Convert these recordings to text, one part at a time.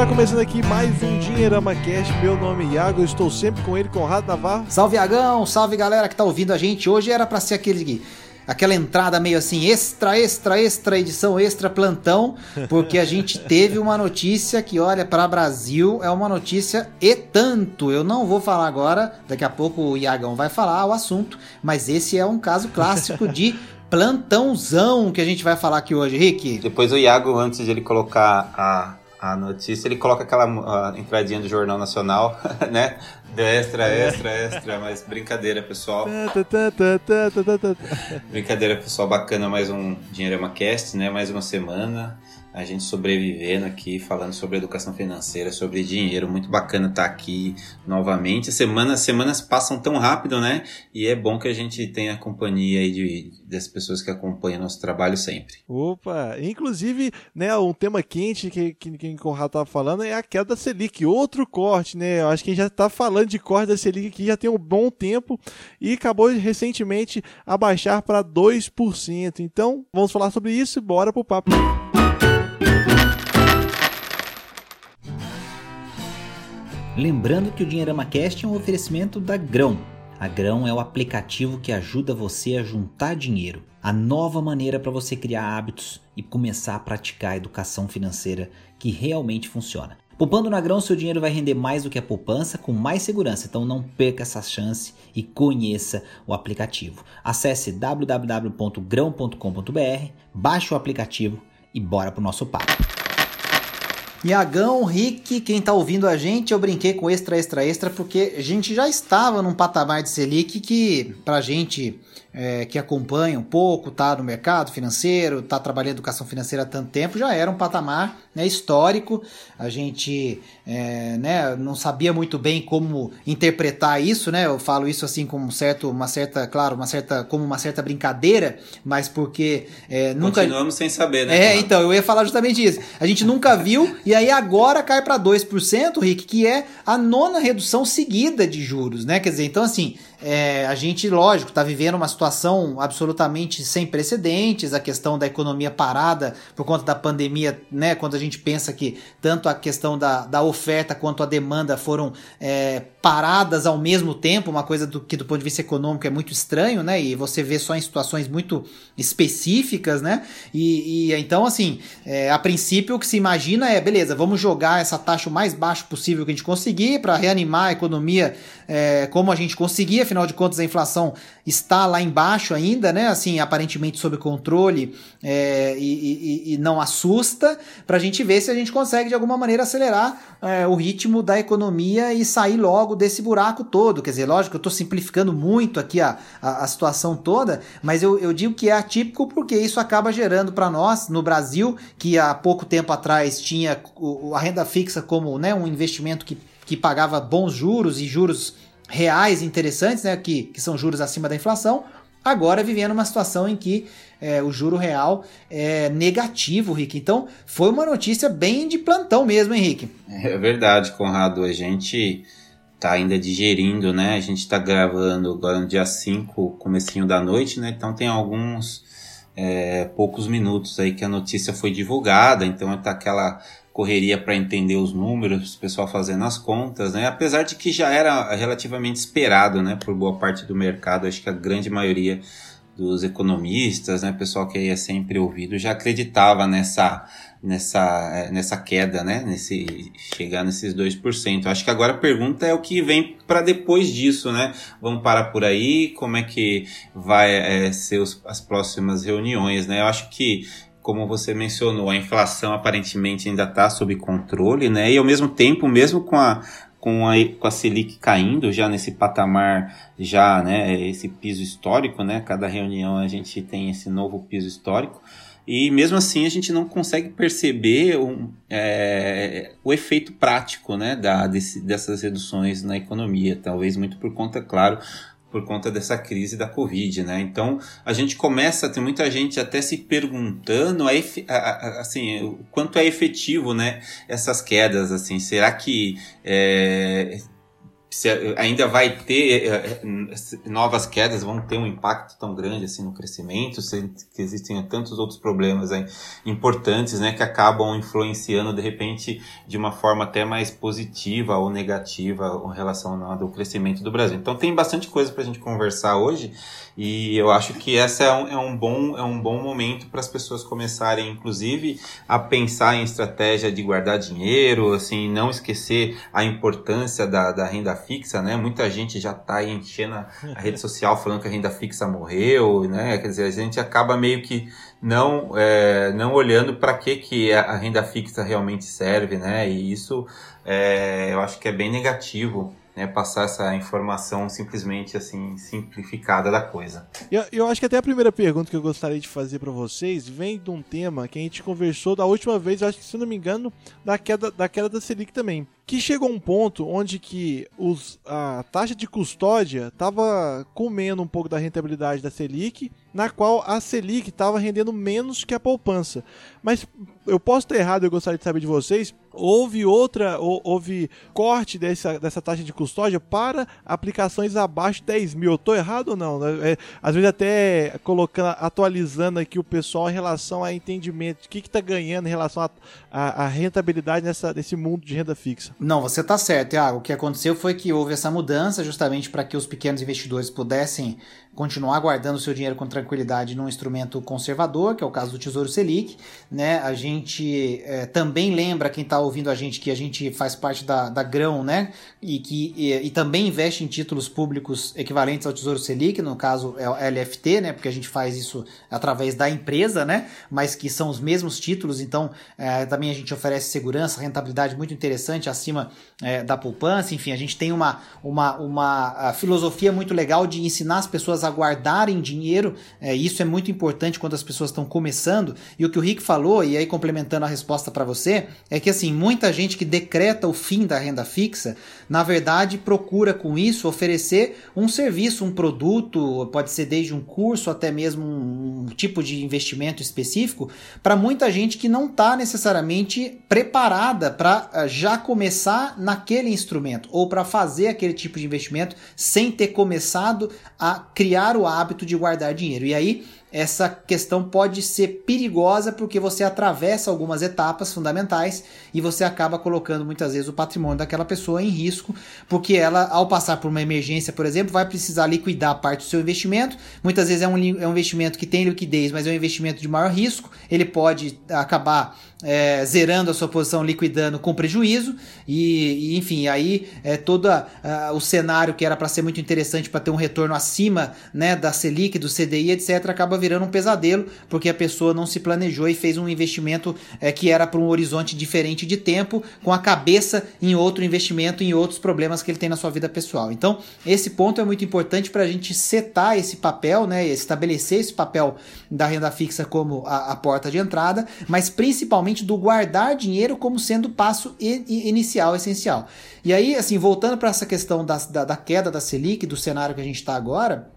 Está começando aqui mais um Dinheirama Cast. Meu nome é Iago, eu estou sempre com ele, Conrado Navarro. Salve Iagão, salve galera que tá ouvindo a gente. Hoje era para ser aquele aquela entrada meio assim extra, extra, extra edição, extra plantão, porque a gente teve uma notícia que olha para Brasil é uma notícia e tanto. Eu não vou falar agora, daqui a pouco o Iagão vai falar o assunto, mas esse é um caso clássico de plantãozão que a gente vai falar aqui hoje, Rick. Depois o Iago, antes de ele colocar a a notícia, ele coloca aquela entradinha do Jornal Nacional, né? Extra, extra, extra, mas brincadeira, pessoal. brincadeira, pessoal, bacana, mais um Dinheirama Cast, né? Mais uma semana a gente sobrevivendo aqui, falando sobre educação financeira, sobre dinheiro. Muito bacana estar aqui novamente. Semanas, semanas passam tão rápido, né? E é bom que a gente tenha a companhia aí de, das pessoas que acompanham nosso trabalho sempre. Opa! Inclusive, né, um tema quente que, que, que o Conrado estava falando é a queda da Selic. Outro corte, né? Eu acho que a gente já está falando de corte da Selic aqui já tem um bom tempo e acabou recentemente a baixar para 2%. Então, vamos falar sobre isso e bora pro papo. Lembrando que o Dinheirama Cast é um oferecimento da Grão. A Grão é o aplicativo que ajuda você a juntar dinheiro, a nova maneira para você criar hábitos e começar a praticar a educação financeira que realmente funciona. Poupando na Grão, seu dinheiro vai render mais do que a poupança com mais segurança, então não perca essa chance e conheça o aplicativo. Acesse www.grão.com.br, baixe o aplicativo e bora pro nosso papo. Iagão, Rick, quem tá ouvindo a gente, eu brinquei com extra, extra, extra, porque a gente já estava num patamar de Selic que, pra gente é, que acompanha um pouco, tá no mercado financeiro, tá trabalhando educação financeira há tanto tempo, já era um patamar né, histórico. A gente é, né, não sabia muito bem como interpretar isso, né? Eu falo isso assim com um certo, uma certa, claro, uma certa, como uma certa brincadeira, mas porque é, nunca. Continuamos sem saber, né? É, claro. então eu ia falar justamente isso. A gente nunca viu e aí agora cai para 2%, Rick, que é a nona redução seguida de juros, né? Quer dizer, então assim é, a gente, lógico, está vivendo uma situação absolutamente sem precedentes, a questão da economia parada por conta da pandemia, né? Quando a gente pensa que tanto a questão da, da oferta quanto a demanda foram é, paradas ao mesmo tempo, uma coisa do, que do ponto de vista econômico é muito estranho, né? E você vê só em situações muito específicas, né? E, e então, assim, é, a princípio o que se imagina é, beleza, vamos jogar essa taxa o mais baixo possível que a gente conseguir para reanimar a economia é, como a gente conseguia, afinal de contas a inflação está lá embaixo ainda, né? Assim, aparentemente sob controle é, e, e, e, não assusta, para a gente ver se a gente consegue de alguma maneira acelerar é, o ritmo da economia e sair logo desse buraco todo. Quer dizer, lógico, eu estou simplificando muito aqui a, a, a, situação toda, mas eu, eu digo que é atípico porque isso acaba gerando para nós, no Brasil, que há pouco tempo atrás tinha a renda fixa como né, um investimento que, que pagava bons juros e juros reais interessantes, né, que, que são juros acima da inflação, agora vivendo uma situação em que é, o juro real é negativo, Rick. Então, foi uma notícia bem de plantão mesmo, Henrique. É verdade, Conrado. A gente tá ainda digerindo, né? A gente tá gravando agora no dia 5, comecinho da noite, né? Então tem alguns é, poucos minutos aí que a notícia foi divulgada, então tá aquela correria para entender os números, o pessoal fazendo as contas, né? Apesar de que já era relativamente esperado, né, por boa parte do mercado, acho que a grande maioria dos economistas, né, pessoal que é sempre ouvido, já acreditava nessa nessa nessa queda, né, nesse chegar nesses 2%. Acho que agora a pergunta é o que vem para depois disso, né? Vamos parar por aí, como é que vai é, ser os, as próximas reuniões, né? Eu acho que como você mencionou, a inflação aparentemente ainda está sob controle, né? E ao mesmo tempo, mesmo com a, com a, com a Selic caindo já nesse patamar, já, né? Esse piso histórico, né? Cada reunião a gente tem esse novo piso histórico. E mesmo assim a gente não consegue perceber um, é, o efeito prático né, da, desse, dessas reduções na economia. Talvez muito por conta, claro, por conta dessa crise da Covid, né? Então a gente começa, tem muita gente até se perguntando a, a, assim, o quanto é efetivo, né? Essas quedas, assim, será que é, ainda vai ter eh, eh, novas quedas, vão ter um impacto tão grande assim no crescimento, se, que existem tantos outros problemas aí, importantes, né, que acabam influenciando de repente de uma forma até mais positiva ou negativa em relação ao crescimento do Brasil. Então tem bastante coisa para a gente conversar hoje e eu acho que essa é um, é um bom é um bom momento para as pessoas começarem, inclusive, a pensar em estratégia de guardar dinheiro, assim, não esquecer a importância da, da renda fixa, né? Muita gente já está enchendo a, rede social falando que a renda fixa morreu, né? Quer dizer, a gente acaba meio que não, é, não olhando para que, que a renda fixa realmente serve, né? E isso é, eu acho que é bem negativo né, passar essa informação simplesmente assim simplificada da coisa. Eu, eu acho que até a primeira pergunta que eu gostaria de fazer para vocês vem de um tema que a gente conversou da última vez, acho que se não me engano, da queda da queda da Selic também, que chegou um ponto onde que os, a taxa de custódia estava comendo um pouco da rentabilidade da Selic, na qual a Selic estava rendendo menos que a poupança. Mas eu posso estar errado, eu gostaria de saber de vocês, houve outra, houve corte dessa, dessa taxa de custódia para aplicações abaixo de 10 mil. Eu tô errado ou não? É, às vezes até colocando, atualizando aqui o pessoal em relação a entendimento, o que está ganhando em relação à rentabilidade nessa, nesse mundo de renda fixa. Não, você está certo, Thiago. O que aconteceu foi que houve essa mudança justamente para que os pequenos investidores pudessem continuar guardando seu dinheiro com tranquilidade num instrumento conservador, que é o caso do Tesouro Selic. Né? A gente é, também lembra quem está ouvindo a gente que a gente faz parte da, da Grão, né? E que e, e, também investe em títulos públicos equivalentes ao Tesouro Selic, no caso é o LFT, né? Porque a gente faz isso através da empresa, né? Mas que são os mesmos títulos, então é, também a gente oferece segurança, rentabilidade muito interessante acima é, da poupança. Enfim, a gente tem uma, uma, uma filosofia muito legal de ensinar as pessoas pessoas a guardarem dinheiro. É, isso é muito importante quando as pessoas estão começando. E o que o Rick falou, e aí complementando a resposta para você, é que assim, muita gente que decreta o fim da renda fixa, na verdade procura com isso oferecer um serviço, um produto, pode ser desde um curso até mesmo um, um tipo de investimento específico, para muita gente que não está necessariamente preparada para uh, já começar naquele instrumento ou para fazer aquele tipo de investimento sem ter começado a criar criar o hábito de guardar dinheiro. E aí essa questão pode ser perigosa porque você atravessa algumas etapas fundamentais e você acaba colocando muitas vezes o patrimônio daquela pessoa em risco, porque ela, ao passar por uma emergência, por exemplo, vai precisar liquidar parte do seu investimento. Muitas vezes é um, é um investimento que tem liquidez, mas é um investimento de maior risco. Ele pode acabar é, zerando a sua posição, liquidando com prejuízo, e, e enfim, aí é, todo uh, o cenário que era para ser muito interessante para ter um retorno acima né, da Selic, do CDI, etc., acaba virando um pesadelo, porque a pessoa não se planejou e fez um investimento é, que era para um horizonte diferente de tempo, com a cabeça em outro investimento, em outros problemas que ele tem na sua vida pessoal. Então, esse ponto é muito importante para a gente setar esse papel, né, estabelecer esse papel da renda fixa como a, a porta de entrada, mas principalmente do guardar dinheiro como sendo o passo inicial, essencial. E aí, assim, voltando para essa questão da, da, da queda da Selic, do cenário que a gente está agora,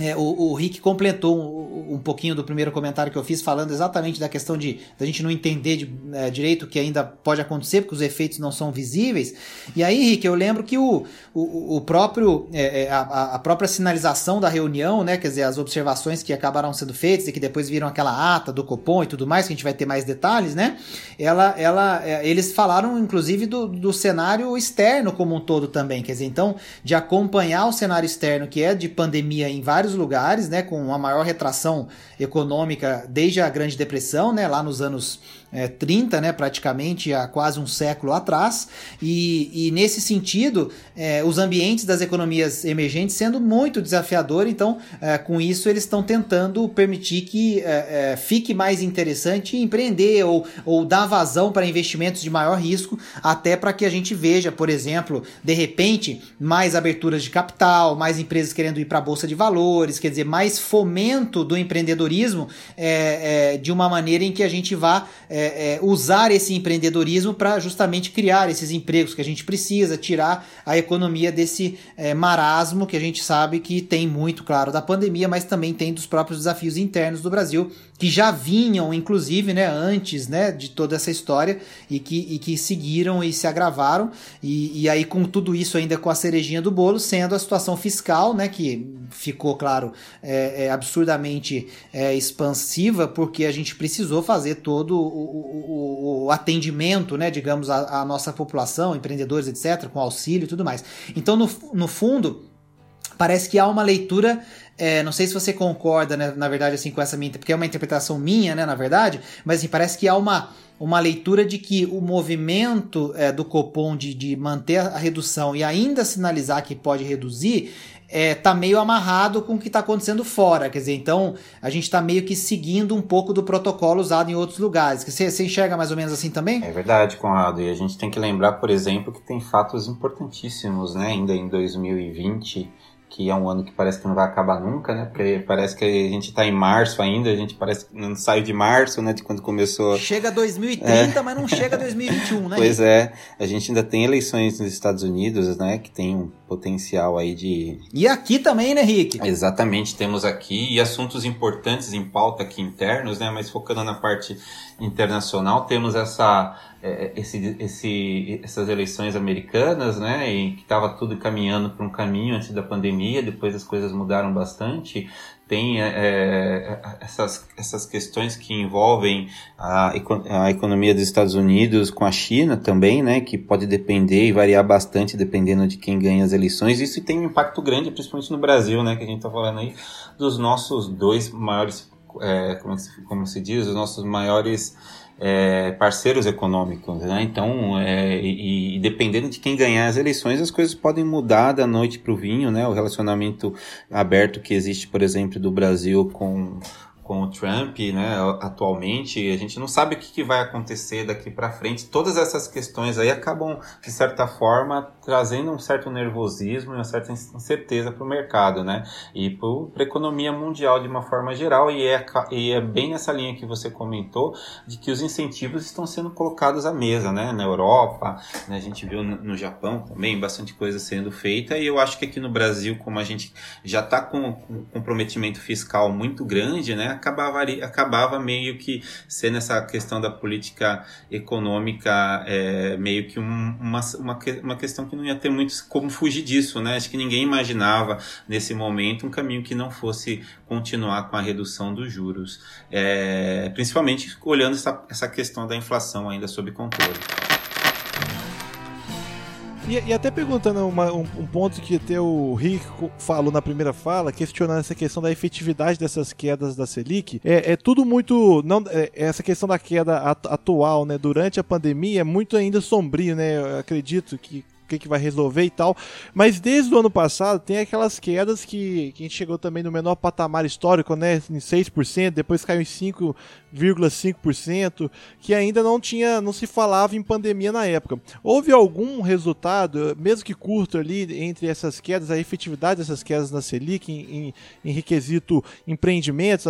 é, o, o, Rick completou um, um, pouquinho do primeiro comentário que eu fiz, falando exatamente da questão de a gente não entender de, é, direito o que ainda pode acontecer, porque os efeitos não são visíveis. E aí, Rick, eu lembro que o, o, o próprio, é, é a, a, própria sinalização da reunião, né, quer dizer, as observações que acabaram sendo feitas e que depois viram aquela ata do Copom e tudo mais, que a gente vai ter mais detalhes, né? Ela, ela, é, eles falaram, inclusive, do, do cenário externo como um todo também, quer dizer, então, de acompanhar o cenário externo que é de pandemia em vários vários lugares, né, com uma maior retração econômica desde a Grande Depressão, né, lá nos anos é, 30, né, praticamente há quase um século atrás, e, e nesse sentido, é, os ambientes das economias emergentes sendo muito desafiador, então é, com isso eles estão tentando permitir que é, é, fique mais interessante empreender ou, ou dar vazão para investimentos de maior risco, até para que a gente veja, por exemplo, de repente, mais aberturas de capital, mais empresas querendo ir para a bolsa de valores, quer dizer, mais fomento do empreendedorismo é, de uma maneira em que a gente vá é, é, usar esse empreendedorismo para justamente criar esses empregos que a gente precisa, tirar a economia desse é, marasmo que a gente sabe que tem muito, claro, da pandemia, mas também tem dos próprios desafios internos do Brasil, que já vinham, inclusive, né, antes né, de toda essa história e que, e que seguiram e se agravaram. E, e aí, com tudo isso, ainda com a cerejinha do bolo, sendo a situação fiscal, né, que ficou, claro, é, é absurdamente é, expansiva, porque a gente precisou fazer todo o, o, o atendimento, né, digamos, à, nossa população, empreendedores, etc., com auxílio e tudo mais. Então, no, no fundo, parece que há uma leitura é, não sei se você concorda, né, na verdade, assim, com essa minha, porque é uma interpretação minha, né, na verdade, mas assim, parece que há uma, uma leitura de que o movimento é, do Copom de, de manter a redução e ainda sinalizar que pode reduzir é, tá meio amarrado com o que está acontecendo fora. Quer dizer, então a gente está meio que seguindo um pouco do protocolo usado em outros lugares. Você, enxerga mais ou menos assim também? É verdade, Conrado. E a gente tem que lembrar, por exemplo, que tem fatos importantíssimos, né? Ainda em 2020 que é um ano que parece que não vai acabar nunca, né? Porque parece que a gente está em março ainda, a gente parece que não saiu de março, né? De quando começou. Chega 2030, é. mas não chega 2021, né? Pois é, a gente ainda tem eleições nos Estados Unidos, né? Que tem um potencial aí de. E aqui também, né, Rick? Exatamente, temos aqui e assuntos importantes em pauta aqui internos, né? Mas focando na parte internacional, temos essa esse, esse, essas eleições americanas, né, e que estava tudo caminhando para um caminho antes da pandemia, depois as coisas mudaram bastante. Tem é, é, essas, essas questões que envolvem a, a economia dos Estados Unidos com a China também, né, que pode depender e variar bastante dependendo de quem ganha as eleições. Isso tem um impacto grande, principalmente no Brasil, né, que a gente está falando aí dos nossos dois maiores, é, como, se, como se diz, os nossos maiores é, parceiros econômicos, né? Então, é, e, e, dependendo de quem ganhar as eleições, as coisas podem mudar da noite para o vinho, né? O relacionamento aberto que existe, por exemplo, do Brasil com com o Trump, né, atualmente, a gente não sabe o que, que vai acontecer daqui para frente. Todas essas questões aí acabam, de certa forma, trazendo um certo nervosismo e uma certa incerteza para o mercado, né, e para a economia mundial de uma forma geral. E é, e é bem nessa linha que você comentou, de que os incentivos estão sendo colocados à mesa, né, na Europa, né, a gente viu no, Japão também bastante coisa sendo feita, e eu acho que aqui no Brasil, como a gente já está com, com um comprometimento fiscal muito grande, né, acabava, acabava meio que sendo essa questão da política econômica é, meio que um, uma, uma, uma questão que não ia ter muito como fugir disso, né? Acho que ninguém imaginava nesse momento um caminho que não fosse continuar com a redução dos juros, é, principalmente olhando essa, essa questão da inflação ainda sob controle. E, até perguntando uma, um, um, ponto que até o Rick falou na primeira fala, questionando essa questão da efetividade dessas quedas da Selic, é, é tudo muito. não é, Essa questão da queda atual, né, durante a pandemia, é muito ainda sombrio, né? Eu acredito que que, que vai resolver e tal. Mas desde o ano passado tem aquelas quedas que, que a gente chegou também no menor patamar histórico, né? Em 6%, depois caiu em 5,5%, que ainda não tinha, não se falava em pandemia na época. Houve algum resultado, mesmo que curto ali, entre essas quedas, a efetividade dessas quedas na Selic em, em, em requisito empreendimentos,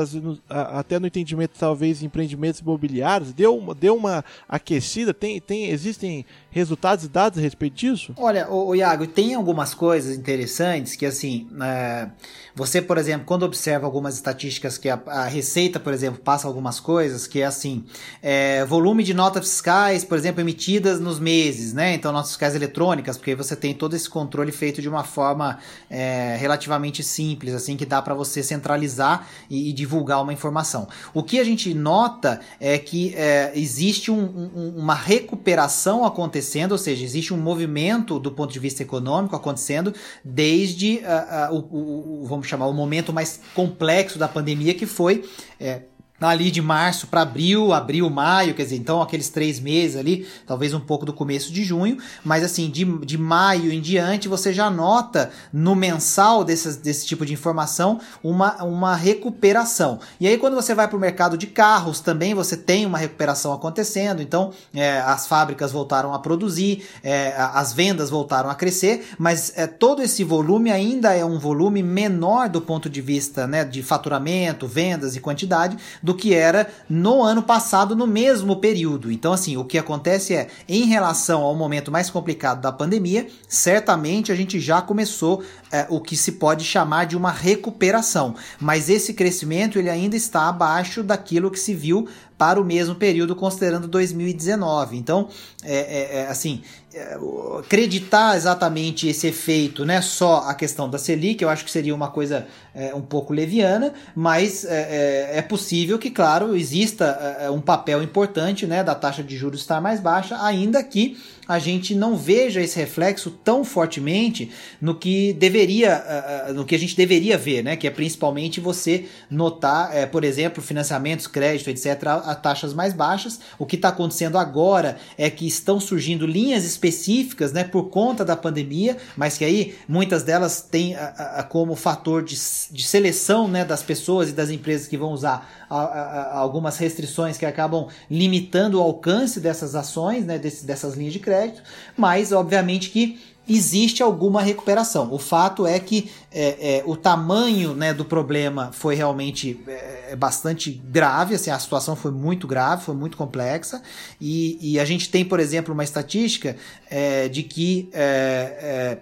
até no entendimento talvez empreendimentos imobiliários, deu uma, deu uma aquecida? Tem, tem, existem resultados e dados a respeito disso? Olha, o, o Iago, tem algumas coisas interessantes que, assim, é, você, por exemplo, quando observa algumas estatísticas que a, a, Receita, por exemplo, passa algumas coisas que é assim, é, volume de notas fiscais, por exemplo, emitidas nos meses, né? Então, notas fiscais eletrônicas, porque você tem todo esse controle feito de uma forma é, relativamente simples, assim, que dá para você centralizar e, e, divulgar uma informação. O que a gente nota é que é, existe um, um, uma recuperação acontecendo acontecendo, ou seja, existe um movimento do ponto de vista econômico acontecendo desde uh, uh, o, o, vamos chamar, o momento mais complexo da pandemia, que foi é, ali de março para abril, abril, maio, quer dizer, então aqueles três meses ali, talvez um pouco do começo de junho, mas assim, de, de maio em diante, você já nota no mensal desse, desse tipo de informação uma, uma recuperação. E aí, quando você vai para o mercado de carros, também você tem uma recuperação acontecendo, então é, as fábricas voltaram a produzir, é, as vendas voltaram a crescer, mas é, todo esse volume ainda é um volume menor do ponto de vista né, de faturamento, vendas e quantidade do do que era no ano passado, no mesmo período. Então, assim, o que acontece é, em relação ao momento mais complicado da pandemia, certamente a gente já começou é, o que se pode chamar de uma recuperação. Mas esse crescimento ele ainda está abaixo daquilo que se viu para o mesmo período, considerando 2019. Então, é, é, é assim, é, acreditar exatamente esse efeito, né, só a questão da Selic, eu acho que seria uma coisa é, um pouco leviana, mas é, é, é possível que, claro, exista um papel importante, né, da taxa de juros estar mais baixa, ainda que a gente não veja esse reflexo tão fortemente no que deveria, no que a gente deveria ver, né? Que é principalmente você notar, é, por exemplo, financiamentos, crédito, etc., a taxas mais baixas. O que está acontecendo agora é que estão surgindo linhas específicas, né, por conta da pandemia, mas que aí muitas delas têm a, a, como fator de, de seleção, né, das pessoas e das empresas que vão usar a, algumas restrições que acabam limitando o alcance dessas ações, né, desse, dessas linhas de crédito, mas obviamente que existe alguma recuperação. O fato é que é, é, o tamanho né, do problema foi realmente é, é, bastante grave, assim, a situação foi muito grave, foi muito complexa, e, e a gente tem, por exemplo, uma estatística é, de que é,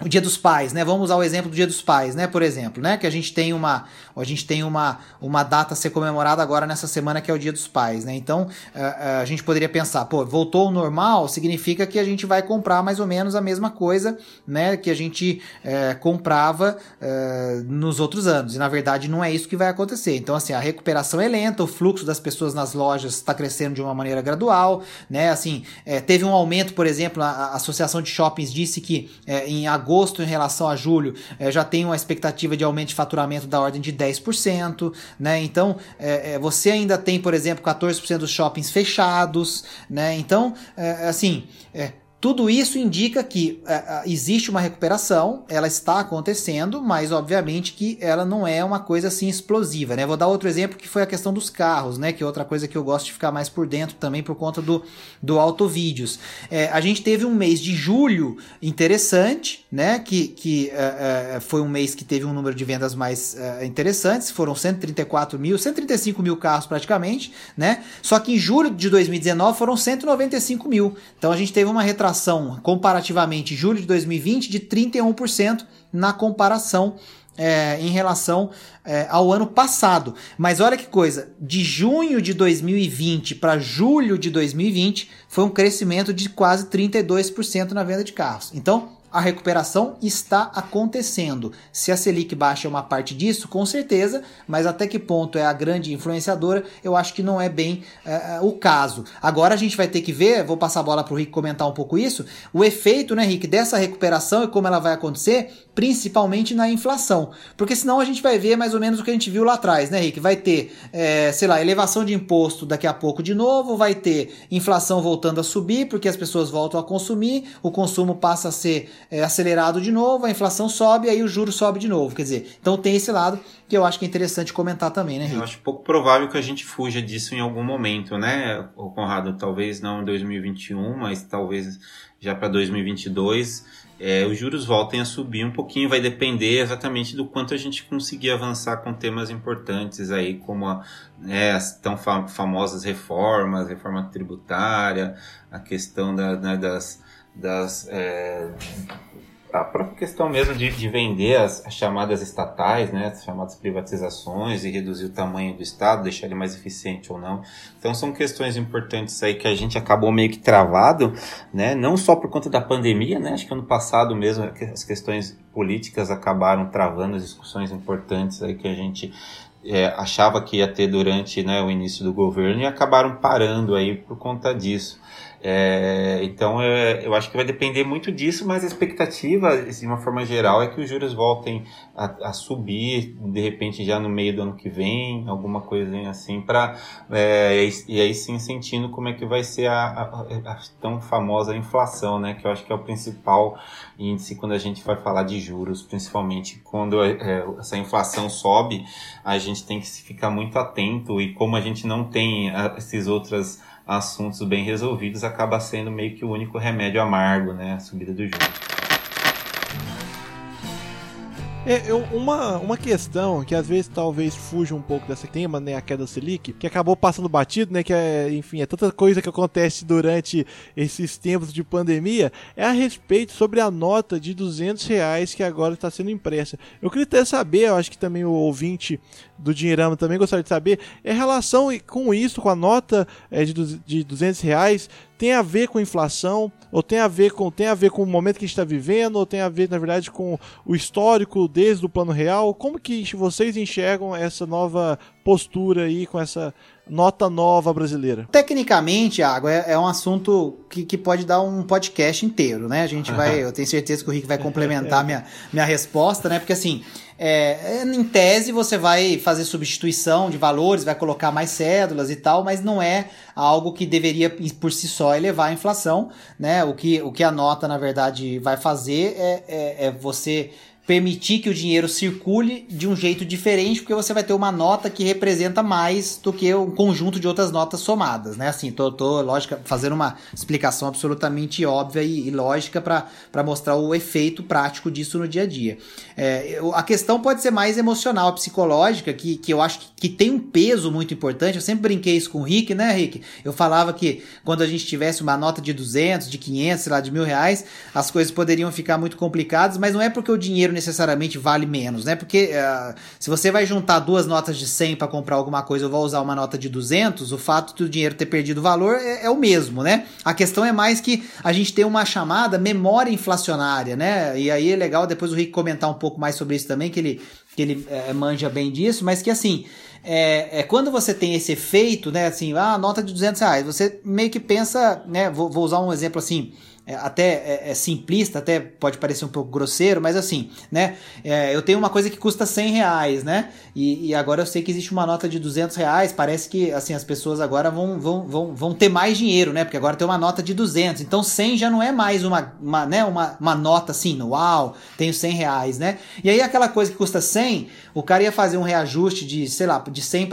o Dia dos Pais, né? Vamos usar o exemplo do Dia dos Pais, né? Por exemplo, né? Que a gente tem uma, a gente tem uma, uma data a ser comemorada agora nessa semana que é o Dia dos Pais, né? Então a, eh, eh, a gente poderia pensar, pô, voltou ao normal, significa que a gente vai comprar mais ou menos a mesma coisa, né? Que a gente é, comprava é, nos outros anos. E na verdade não é isso que vai acontecer. Então assim, a recuperação é lenta, o fluxo das pessoas nas lojas está crescendo de uma maneira gradual, né? Assim, é, teve um aumento, por exemplo, a, a Associação de Shoppings disse que em agosto agosto em relação a julho é, já tem uma expectativa de aumento de faturamento da ordem de 10%, né? Então é, é, você ainda tem, por exemplo, 14% dos shoppings fechados, né? Então, assim, tudo isso indica que uh, existe uma recuperação, ela está acontecendo, mas obviamente que ela não é uma coisa assim explosiva, né? Vou dar outro exemplo que foi a questão dos carros, né? Que é outra coisa que eu gosto de ficar mais por dentro também por conta do, do Autovídeos. É, a gente teve um mês de julho interessante, né? Que, que uh, uh, foi um mês que teve um número de vendas mais interessantes, foram 134 mil, 135 mil carros praticamente, né? Só que em julho de 2019 foram 195 mil. Então a gente teve uma retração comparativamente julho de 2020 de 31% na comparação é, em relação é, ao ano passado. Mas olha que coisa, de junho de 2020 para julho de 2020 foi um crescimento de quase 32% na venda de carros. Então, a recuperação está acontecendo. Se a Selic baixa é uma parte disso, com certeza, mas até que ponto é a grande influenciadora, eu acho que não é bem uh, o caso. Agora a gente vai ter que ver, vou passar a bola para o Rick comentar um pouco isso, o efeito, né, Rick, dessa recuperação e como ela vai acontecer, principalmente na inflação. Porque senão a gente vai ver mais ou menos o que a gente viu lá atrás, né, Rick? Vai ter, é, sei lá, elevação de imposto daqui a pouco de novo, vai ter inflação voltando a subir, porque as pessoas voltam a consumir, o consumo passa a ser é, acelerado de novo, a inflação sobe, aí o juro sobe de novo. Quer dizer, então tem esse lado que eu acho que é interessante comentar também, né, Rick? Eu acho pouco provável que a gente fuja disso em algum momento, né, o Conrado? Talvez não em 2021, mas talvez já para 2022 é, os juros voltem a subir um pouquinho, vai depender exatamente do quanto a gente conseguir avançar com temas importantes aí, como a, né, as tão famosas reformas, reforma tributária, a questão da, né, das, das é, a própria questão mesmo de, de vender as, as, chamadas estatais, né, as chamadas privatizações e reduzir o tamanho do Estado, deixar ele mais eficiente ou não. Então são questões importantes aí que a gente acabou meio que travado, né, não só por conta da pandemia, né, acho que ano passado mesmo as questões políticas acabaram travando as discussões importantes aí que a gente é, achava que ia ter durante né, o início do governo e acabaram parando aí por conta disso. É, então é, eu acho que vai depender muito disso, mas a expectativa, de uma forma geral, é que os juros voltem a, a subir de repente já no meio do ano que vem, alguma coisinha assim, para é, e aí sim sentindo como é que vai ser a, a, a, tão famosa inflação, né? Que eu acho que é o principal índice quando a gente vai falar de juros, principalmente quando é, essa inflação sobe, a gente tem que ficar muito atento e como a gente não tem esses outras assuntos bem resolvidos, acaba sendo meio que o único remédio amargo, né? A subida do juros. É, eu, uma, uma questão que às vezes talvez fuja um pouco desse tema, né, a queda Selic, que acabou passando batido, né, que é, enfim, é tanta coisa que acontece durante esses tempos de pandemia, é a respeito sobre a nota de 200 reais que agora está sendo impressa. Eu queria até saber, eu acho que também o ouvinte do Dinheirama também gostaria de saber, é relação com isso, com a nota é, de, de 200 reais, tem a ver com inflação, ou tem a ver com, tem a ver com o momento que a gente está vivendo, ou tem a ver, na verdade, com o histórico desde o plano real? Como que vocês enxergam essa nova postura aí, com essa nota nova brasileira? Tecnicamente, Água, é, é um assunto que, que pode dar um podcast inteiro, né? A gente vai, eu tenho certeza que o Rick vai complementar minha, minha resposta, né? Porque assim, é, em tese você vai fazer substituição de valores, vai colocar mais cédulas e tal, mas não é algo que deveria por si só elevar a inflação, né? O que, o que a nota, na verdade, vai fazer é, é, é você permitir que o dinheiro circule de um jeito diferente, porque você vai ter uma nota que representa mais do que um conjunto de outras notas somadas, né? Assim, tô, tô lógica, fazendo uma explicação absolutamente óbvia e, e lógica para mostrar o efeito prático disso no dia a dia. É, a questão pode ser mais emocional, psicológica, que, que eu acho que, que, tem um peso muito importante. Eu sempre brinquei isso com o Rick, né, Rick? Eu falava que quando a gente tivesse uma nota de 200, de 500, sei lá, de mil reais, as coisas poderiam ficar muito complicadas, mas não é porque o dinheiro necessariamente vale menos, né? Porque uh, se você vai juntar duas notas de 100 para comprar alguma coisa ou vai usar uma nota de 200, o fato do dinheiro ter perdido valor é, é, o mesmo, né? A questão é mais que a gente tem uma chamada memória inflacionária, né? E aí é legal depois o Rick comentar um pouco mais sobre isso também, que ele, que ele é, manja bem disso, mas que assim. É, é, quando você tem esse efeito, né, assim, ah, nota de 200 reais, você meio que pensa, né, vou, vou usar um exemplo assim, é, até é, é, simplista, até pode parecer um pouco grosseiro, mas assim, né? É, eu tenho uma coisa que custa 100 reais, né? E, e, agora eu sei que existe uma nota de 200 reais, parece que assim as pessoas agora vão, vão, vão, vão ter mais dinheiro, né? Porque agora tem uma nota de 200, então 100 já não é mais uma, uma, né? uma, uma nota assim, uau, tenho 100 reais, né? E aí aquela coisa que custa 100, o cara ia fazer um reajuste de, sei lá, de 100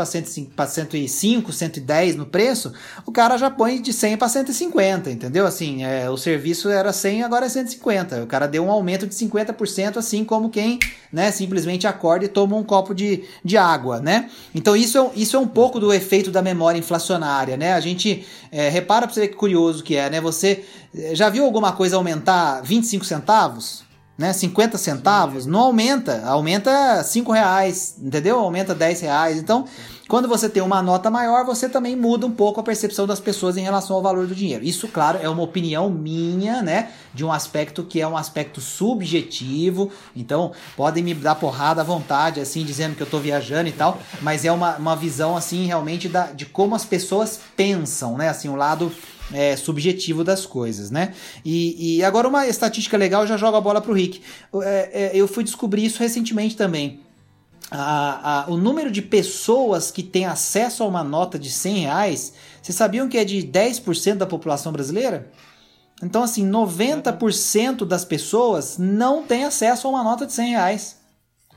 para 105, 110 no preço, o cara já põe de 100 para 150, entendeu? Assim, é, o serviço serviço era 100, agora é 150. O cara deu um aumento de 50%, assim como quem né, simplesmente acorda e toma um copo de, de água, né? Então isso é, isso é um pouco do efeito da memória inflacionária, né? A gente é, repara para você ver que curioso que é, né? Você é, já viu alguma coisa aumentar 25 centavos? Né, 50 centavos, não aumenta, aumenta 5 reais, entendeu? Aumenta 10 reais. Então, quando você tem uma nota maior, você também muda um pouco a percepção das pessoas em relação ao valor do dinheiro. Isso, claro, é uma opinião minha, né? De um aspecto que é um aspecto subjetivo. Então, podem me dar porrada à vontade, assim, dizendo que eu tô viajando e tal. Mas é uma, uma visão, assim, realmente da, de como as pessoas pensam, né? Assim, o lado é, subjetivo das coisas, né? E, e, agora uma estatística legal, já jogo a bola pro Rick. É, é, eu fui descobrir isso recentemente também a, a, o número de pessoas que têm acesso a uma nota de 100 reais, vocês sabiam que é de 10% da população brasileira? Então, assim, 90% das pessoas não têm acesso a uma nota de 100 reais.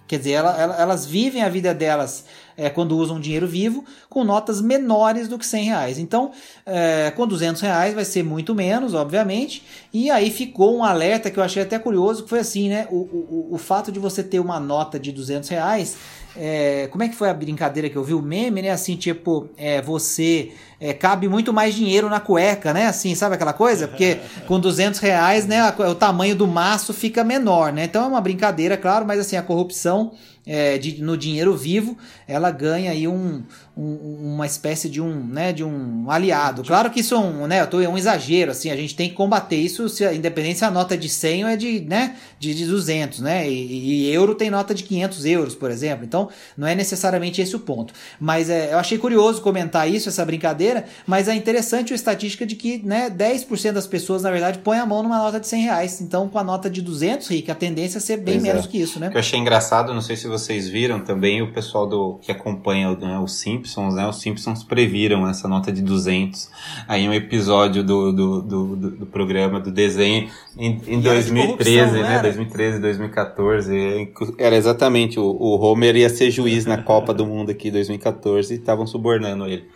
Quer dizer, ela, ela, elas vivem a vida delas é, quando usam dinheiro vivo com notas menores do que 100 reais. Então, é, com 200 reais vai ser muito menos, obviamente. E aí ficou um alerta que eu achei até curioso, que foi assim, né? O, o, o fato de você ter uma nota de 200 reais é, como é que foi a brincadeira que eu vi? O meme, né? Assim, tipo, é, você é, cabe muito mais dinheiro na cueca, né? Assim, sabe aquela coisa? Porque com 200 reais, né? O tamanho do maço fica menor, né? Então é uma brincadeira, claro, mas assim, a corrupção é, de, no dinheiro vivo, ela ganha aí um, um, uma espécie de um, né, de um aliado. Claro que isso é um, né, tô, é um exagero, assim, a gente tem que combater isso, se, independente se a nota é de 100 ou é de, né, de, de 200, né, e, e, euro tem nota de 500 euros, por exemplo, então não é necessariamente esse o ponto. Mas é, eu achei curioso comentar isso, essa brincadeira, mas é interessante a estatística de que, né, 10% das pessoas, na verdade, põem a mão numa nota de 100 reais, então com a nota de 200, Rick, a tendência é ser bem pois menos é. que isso, né. O que eu achei engraçado, não sei se você vocês viram também, o pessoal do que acompanha né, os Simpsons, né? Os Simpsons previram essa nota de 200. Aí um episódio do, do, do, do, do programa, do desenho, em, em 2013, né? 2013, 2014. Era exatamente, o, o Homer ia ser juiz na Copa do Mundo aqui 2014 e estavam subornando ele.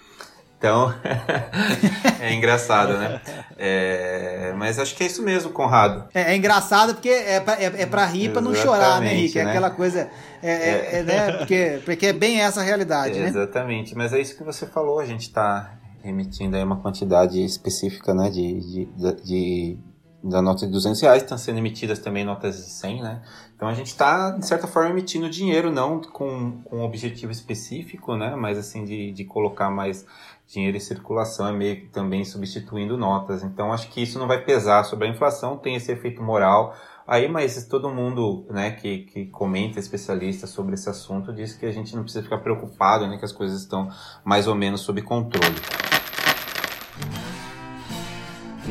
Então, é engraçado, né? É, mas acho que é isso mesmo, Conrado. É, é engraçado porque é pra, é, é pra rir, pra não chorar, né, Henrique? É né? aquela coisa. É, é, é, né? porque, porque é bem essa a realidade, né? Exatamente, mas é isso que você falou, a gente está emitindo aí uma quantidade específica né, de, de, de, de da nota de 200 reais, estão sendo emitidas também notas de 100, né? Então a gente está, de certa forma, emitindo dinheiro, não com, com um objetivo específico, né? Mas assim, de, de colocar mais dinheiro em circulação, é meio que também substituindo notas. Então acho que isso não vai pesar sobre a inflação, tem esse efeito moral. Aí, mas todo mundo né, que, que comenta, especialista sobre esse assunto, diz que a gente não precisa ficar preocupado, né, que as coisas estão mais ou menos sob controle.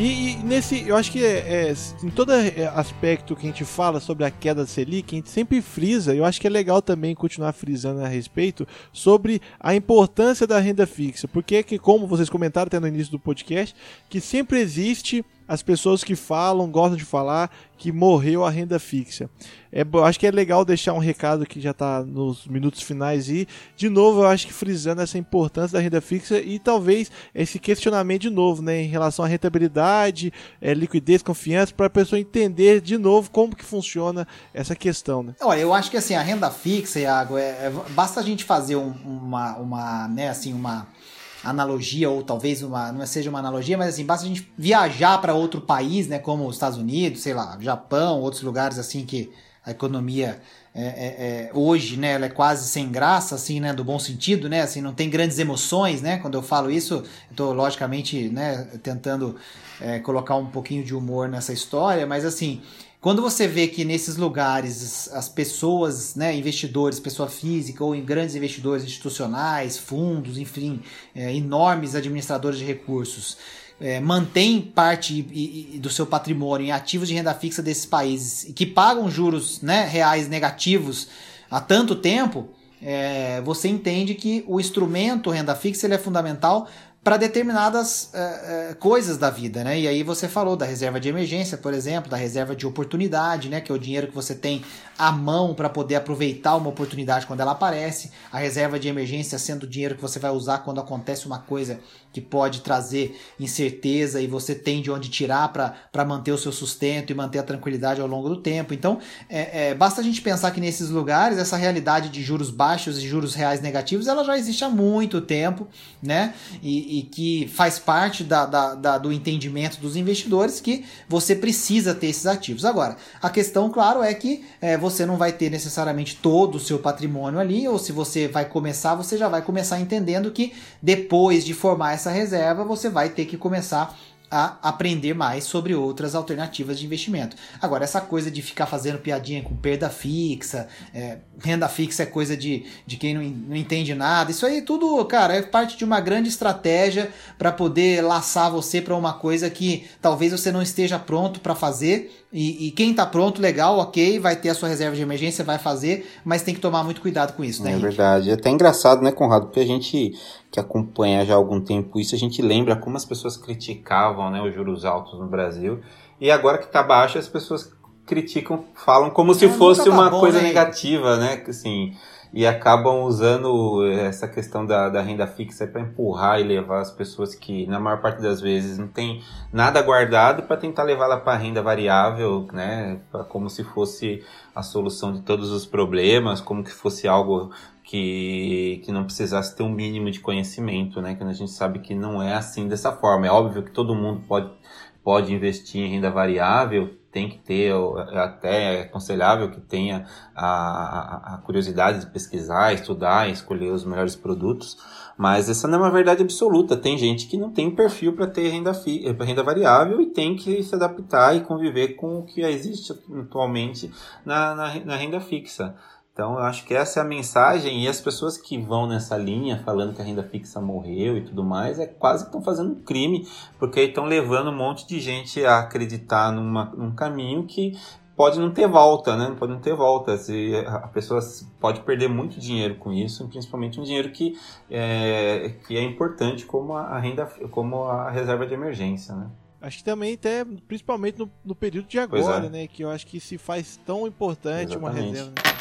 E, e, nesse, eu acho que é, é, em todo aspecto que a gente fala sobre a queda da Selic, a gente sempre frisa, eu acho que é legal também continuar frisando a respeito sobre a importância da renda fixa, porque que como vocês comentaram até no início do podcast, que sempre existe as pessoas que falam, gostam de falar que morreu a renda fixa. É, acho que é legal deixar um recado que já está nos minutos finais e, de novo, eu acho que frisando essa importância da renda fixa e talvez esse questionamento de novo, né, em relação à rentabilidade, é, liquidez, confiança, para a pessoa entender de novo como que funciona essa questão. Né? Olha, eu acho que assim, a renda fixa, Iago, é, é basta a gente fazer um, uma, uma, né, assim, uma analogia, ou talvez uma, não seja uma analogia, mas assim, basta a gente viajar para outro país, né, como os Estados Unidos, sei lá, Japão, outros lugares assim que a economia é, é, é, hoje, né, ela é quase sem graça, assim, né, do bom sentido, né, assim, não tem grandes emoções, né, quando eu falo isso, tô logicamente, né, tentando é, colocar um pouquinho de humor nessa história, mas assim, quando você vê que nesses lugares as pessoas, né, investidores, pessoa física ou em grandes investidores institucionais, fundos, enfim, é, enormes administradores de recursos, é, mantém parte e, e, do seu patrimônio em ativos de renda fixa desses países e que pagam juros né, reais negativos há tanto tempo, é, você entende que o instrumento renda fixa ele é fundamental para determinadas uh, uh, coisas da vida, né? E aí você falou da reserva de emergência, por exemplo, da reserva de oportunidade, né? Que é o dinheiro que você tem à mão para poder aproveitar uma oportunidade quando ela aparece. A reserva de emergência sendo o dinheiro que você vai usar quando acontece uma coisa que pode trazer incerteza e você tem de onde tirar para manter o seu sustento e manter a tranquilidade ao longo do tempo. Então, é, é, basta a gente pensar que nesses lugares essa realidade de juros baixos e juros reais negativos ela já existe há muito tempo, né? E, e que faz parte da, da, da, do entendimento dos investidores que você precisa ter esses ativos. Agora, a questão, claro, é que é, você não vai ter necessariamente todo o seu patrimônio ali, ou se você vai começar, você já vai começar entendendo que depois de formar essa reserva, você vai ter que começar a aprender mais sobre outras alternativas de investimento. Agora, essa coisa de ficar fazendo piadinha com perda fixa, é, renda fixa é coisa de, de quem não, não entende nada, isso aí tudo, cara, é parte de uma grande estratégia para poder laçar você para uma coisa que talvez você não esteja pronto para fazer. E, e, quem está pronto, legal, ok, vai ter a sua reserva de emergência, vai fazer, mas tem que tomar muito cuidado com isso, né? É verdade. É até engraçado, né, Conrado? Porque a gente que acompanha já há algum tempo isso, a gente lembra como as pessoas criticavam né, os juros altos no Brasil. E agora que está baixo, as pessoas criticam, falam como se é, fosse tá uma bom, coisa né? negativa, né? Assim, e acabam usando essa questão da, da renda fixa para empurrar e levar as pessoas que, na maior parte das vezes, não tem nada guardado para tentar levá-la para renda variável, né? Pra, como se fosse a solução de todos os problemas, como que fosse algo que, que não precisasse ter um mínimo de conhecimento, né? Que a gente sabe que não é assim dessa forma. É óbvio que todo mundo pode, pode investir em renda variável, tem que ter, é até é aconselhável que tenha a, a, a, curiosidade de pesquisar, estudar, escolher os melhores produtos, mas essa não é uma verdade absoluta. Tem gente que não tem perfil para ter renda, fi, renda variável e tem que se adaptar e conviver com o que existe atualmente na, na, na renda fixa. Então, eu acho que essa é a mensagem, e as pessoas que vão nessa linha, falando que a renda fixa morreu e tudo mais, é quase que estão fazendo um crime, porque estão levando um monte de gente a acreditar numa, num caminho que pode não ter volta, né? Pode não ter volta. Se a pessoa pode perder muito dinheiro com isso, principalmente um dinheiro que é, que é importante como a renda, como a reserva de emergência, né? Acho que também até, principalmente no, no período de agora, é. né? Que eu acho que se faz tão importante Exatamente. uma reserva. Né?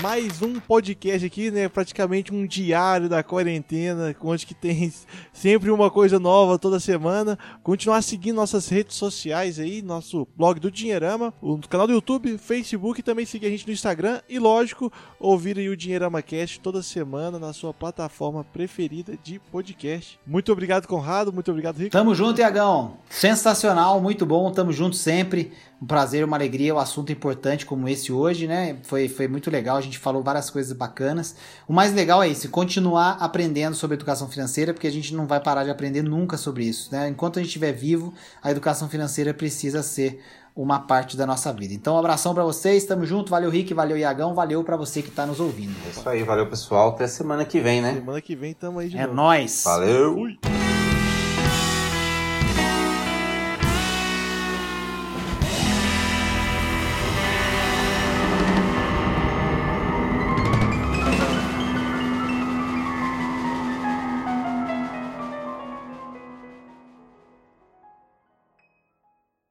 mais um podcast aqui, né? Praticamente um diário da quarentena, onde que tem sempre uma coisa nova toda semana. Continuar seguindo nossas redes sociais aí, nosso blog do Dinheirama, o canal do YouTube, Facebook, também seguir a gente no Instagram e, lógico, ouvir aí o Dinheirama Cast toda semana na sua plataforma preferida de podcast. Muito obrigado, Conrado. Muito obrigado, Rico. Tamo junto, Iagão. Sensacional, muito bom. Tamo junto sempre um prazer, uma alegria, um assunto importante como esse hoje, né? Foi, foi muito legal, a gente falou várias coisas bacanas. O mais legal é isso, continuar aprendendo sobre educação financeira, porque a gente não vai parar de aprender nunca sobre isso, né? Enquanto a gente estiver vivo, a educação financeira precisa ser uma parte da nossa vida. Então, um abração para vocês, tamo junto, valeu Rick, valeu Iagão, valeu para você que tá nos ouvindo. É isso aí, valeu pessoal, até semana que vem, né? Semana que vem tamo aí de é novo. É nóis. Valeu. Ui.